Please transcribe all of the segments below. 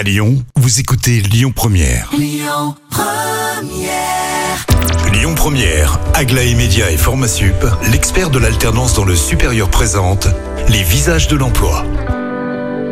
À Lyon, vous écoutez Lyon Première. Lyon Première, Aglaé Média et Formasup, l'expert de l'alternance dans le supérieur présente les visages de l'emploi.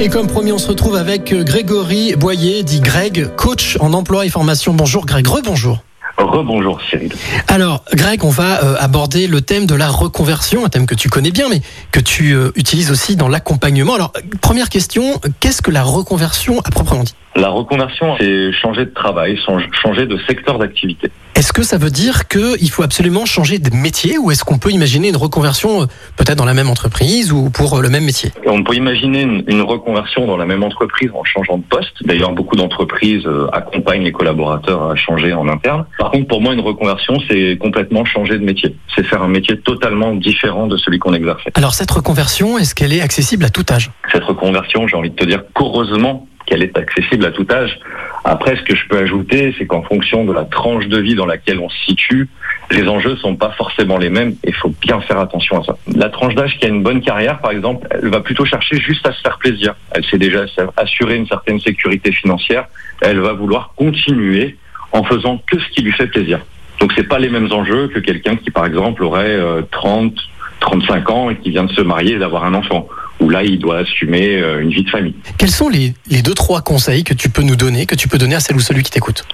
Et comme promis, on se retrouve avec euh, Grégory Boyer, dit Greg, coach en emploi et formation. Bonjour Greg, rebonjour. Rebonjour Cyril. Alors Greg, on va euh, aborder le thème de la reconversion, un thème que tu connais bien, mais que tu euh, utilises aussi dans l'accompagnement. Alors première question, qu'est-ce que la reconversion à proprement dit? La reconversion, c'est changer de travail, change- changer de secteur d'activité. Est-ce que ça veut dire qu'il faut absolument changer de métier ou est-ce qu'on peut imaginer une reconversion euh, peut-être dans la même entreprise ou pour le même métier? On peut imaginer une, une reconversion dans la même entreprise en changeant de poste. D'ailleurs, beaucoup d'entreprises accompagnent les collaborateurs à changer en interne. Par contre, pour moi, une reconversion, c'est complètement changer de métier. C'est faire un métier totalement différent de celui qu'on exerçait. Alors cette reconversion, est-ce qu'elle est accessible à tout âge? Cette reconversion, j'ai envie de te dire qu'heureusement qu'elle est accessible à tout âge. Après, ce que je peux ajouter, c'est qu'en fonction de la tranche de vie dans laquelle on se situe, les enjeux sont pas forcément les mêmes et il faut bien faire attention à ça. La tranche d'âge qui a une bonne carrière, par exemple, elle va plutôt chercher juste à se faire plaisir. Elle s'est déjà assuré une certaine sécurité financière. Elle va vouloir continuer en faisant que ce qui lui fait plaisir. Donc c'est pas les mêmes enjeux que quelqu'un qui, par exemple, aurait euh, 30, 35 ans et qui vient de se marier et d'avoir un enfant. Où là, il doit assumer euh, une vie de famille. Quels sont les, les deux, trois conseils que tu peux nous donner, que tu peux donner à celle ou celui qui t'écoute?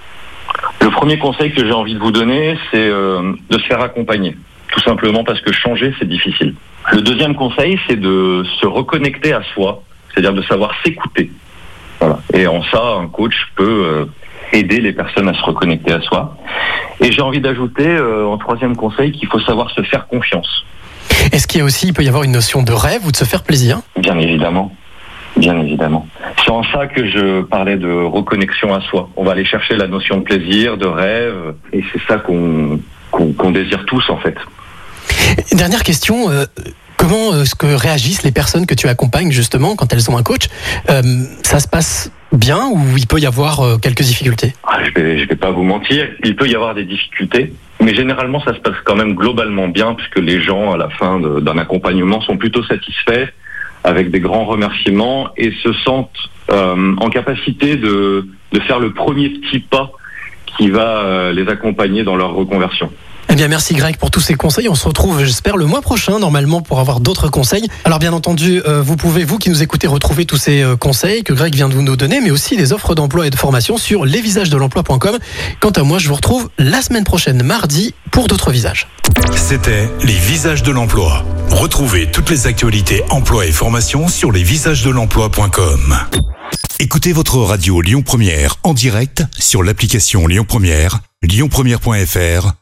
Le premier conseil que j'ai envie de vous donner, c'est euh, de se faire accompagner. Tout simplement parce que changer, c'est difficile. Le deuxième conseil, c'est de se reconnecter à soi, c'est-à-dire de savoir s'écouter. Voilà. Et en ça, un coach peut euh, aider les personnes à se reconnecter à soi. Et j'ai envie d'ajouter euh, en troisième conseil qu'il faut savoir se faire confiance. Est-ce qu'il y a aussi, il peut y avoir une notion de rêve ou de se faire plaisir? Bien évidemment. Bien évidemment. C'est en ça que je parlais de reconnexion à soi. On va aller chercher la notion de plaisir, de rêve, et c'est ça qu'on qu'on désire tous en fait. Dernière question, euh, comment est-ce que réagissent les personnes que tu accompagnes justement quand elles ont un coach? Euh, Ça se passe bien ou il peut y avoir euh, quelques difficultés? Ah, je je vais pas vous mentir, il peut y avoir des difficultés, mais généralement ça se passe quand même globalement bien puisque les gens à la fin d'un accompagnement sont plutôt satisfaits avec des grands remerciements et se sentent euh, en capacité de, de faire le premier petit pas qui va euh, les accompagner dans leur reconversion. Eh bien, merci Greg pour tous ces conseils. On se retrouve, j'espère, le mois prochain, normalement, pour avoir d'autres conseils. Alors, bien entendu, euh, vous pouvez, vous qui nous écoutez, retrouver tous ces euh, conseils que Greg vient de nous donner, mais aussi les offres d'emploi et de formation sur lesvisagesdelemploi.com. Quant à moi, je vous retrouve la semaine prochaine, mardi, pour d'autres visages. C'était les visages de l'emploi. Retrouvez toutes les actualités emploi et formation sur lesvisagesdelemploi.com. Écoutez votre radio Lyon Première en direct sur l'application Lyon Première, lyonpremière.fr